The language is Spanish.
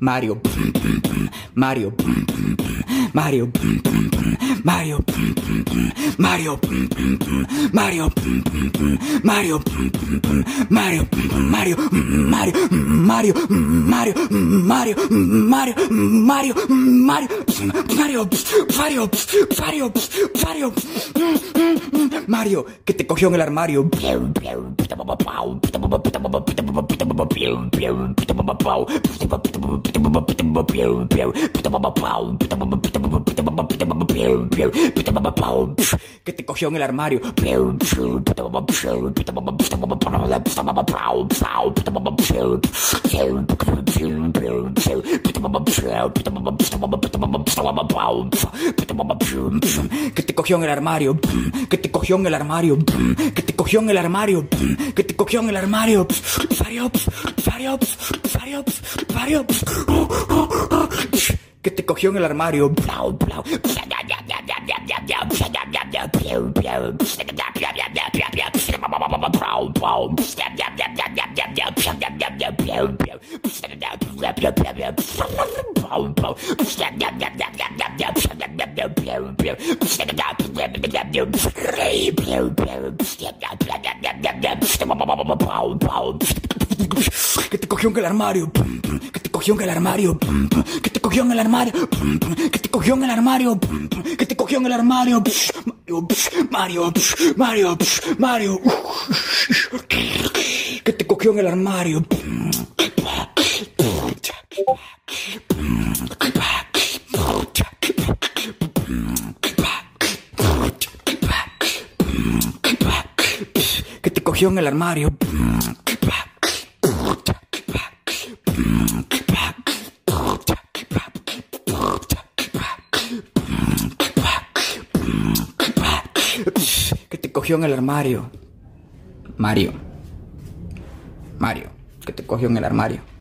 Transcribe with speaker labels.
Speaker 1: Mario, Mario, Mario, Mario, Mario, Mario, Mario, Mario, Mario, Mario, Mario, Mario, Mario, Mario, Mario, Mario, Mario, Mario, Mario, Mario, Mario, que te cogió en el armario. Que te cogió en el armario. Que te cogió en el armario. Que te cogió en el armario. Que te cogió en el armario. Que te cogió en el armario. Que te cogió en el armario. Que te cogió en el armario. Cogió en el armario. Que te cogió en el armario. Que te cogió en el armario. Que te cogió en el armario. Mario, Mario, Mario. Que te cogió en el armario. Que te cogió en el armario. Cogió en el armario. Mario. Mario, que te cogió en el armario.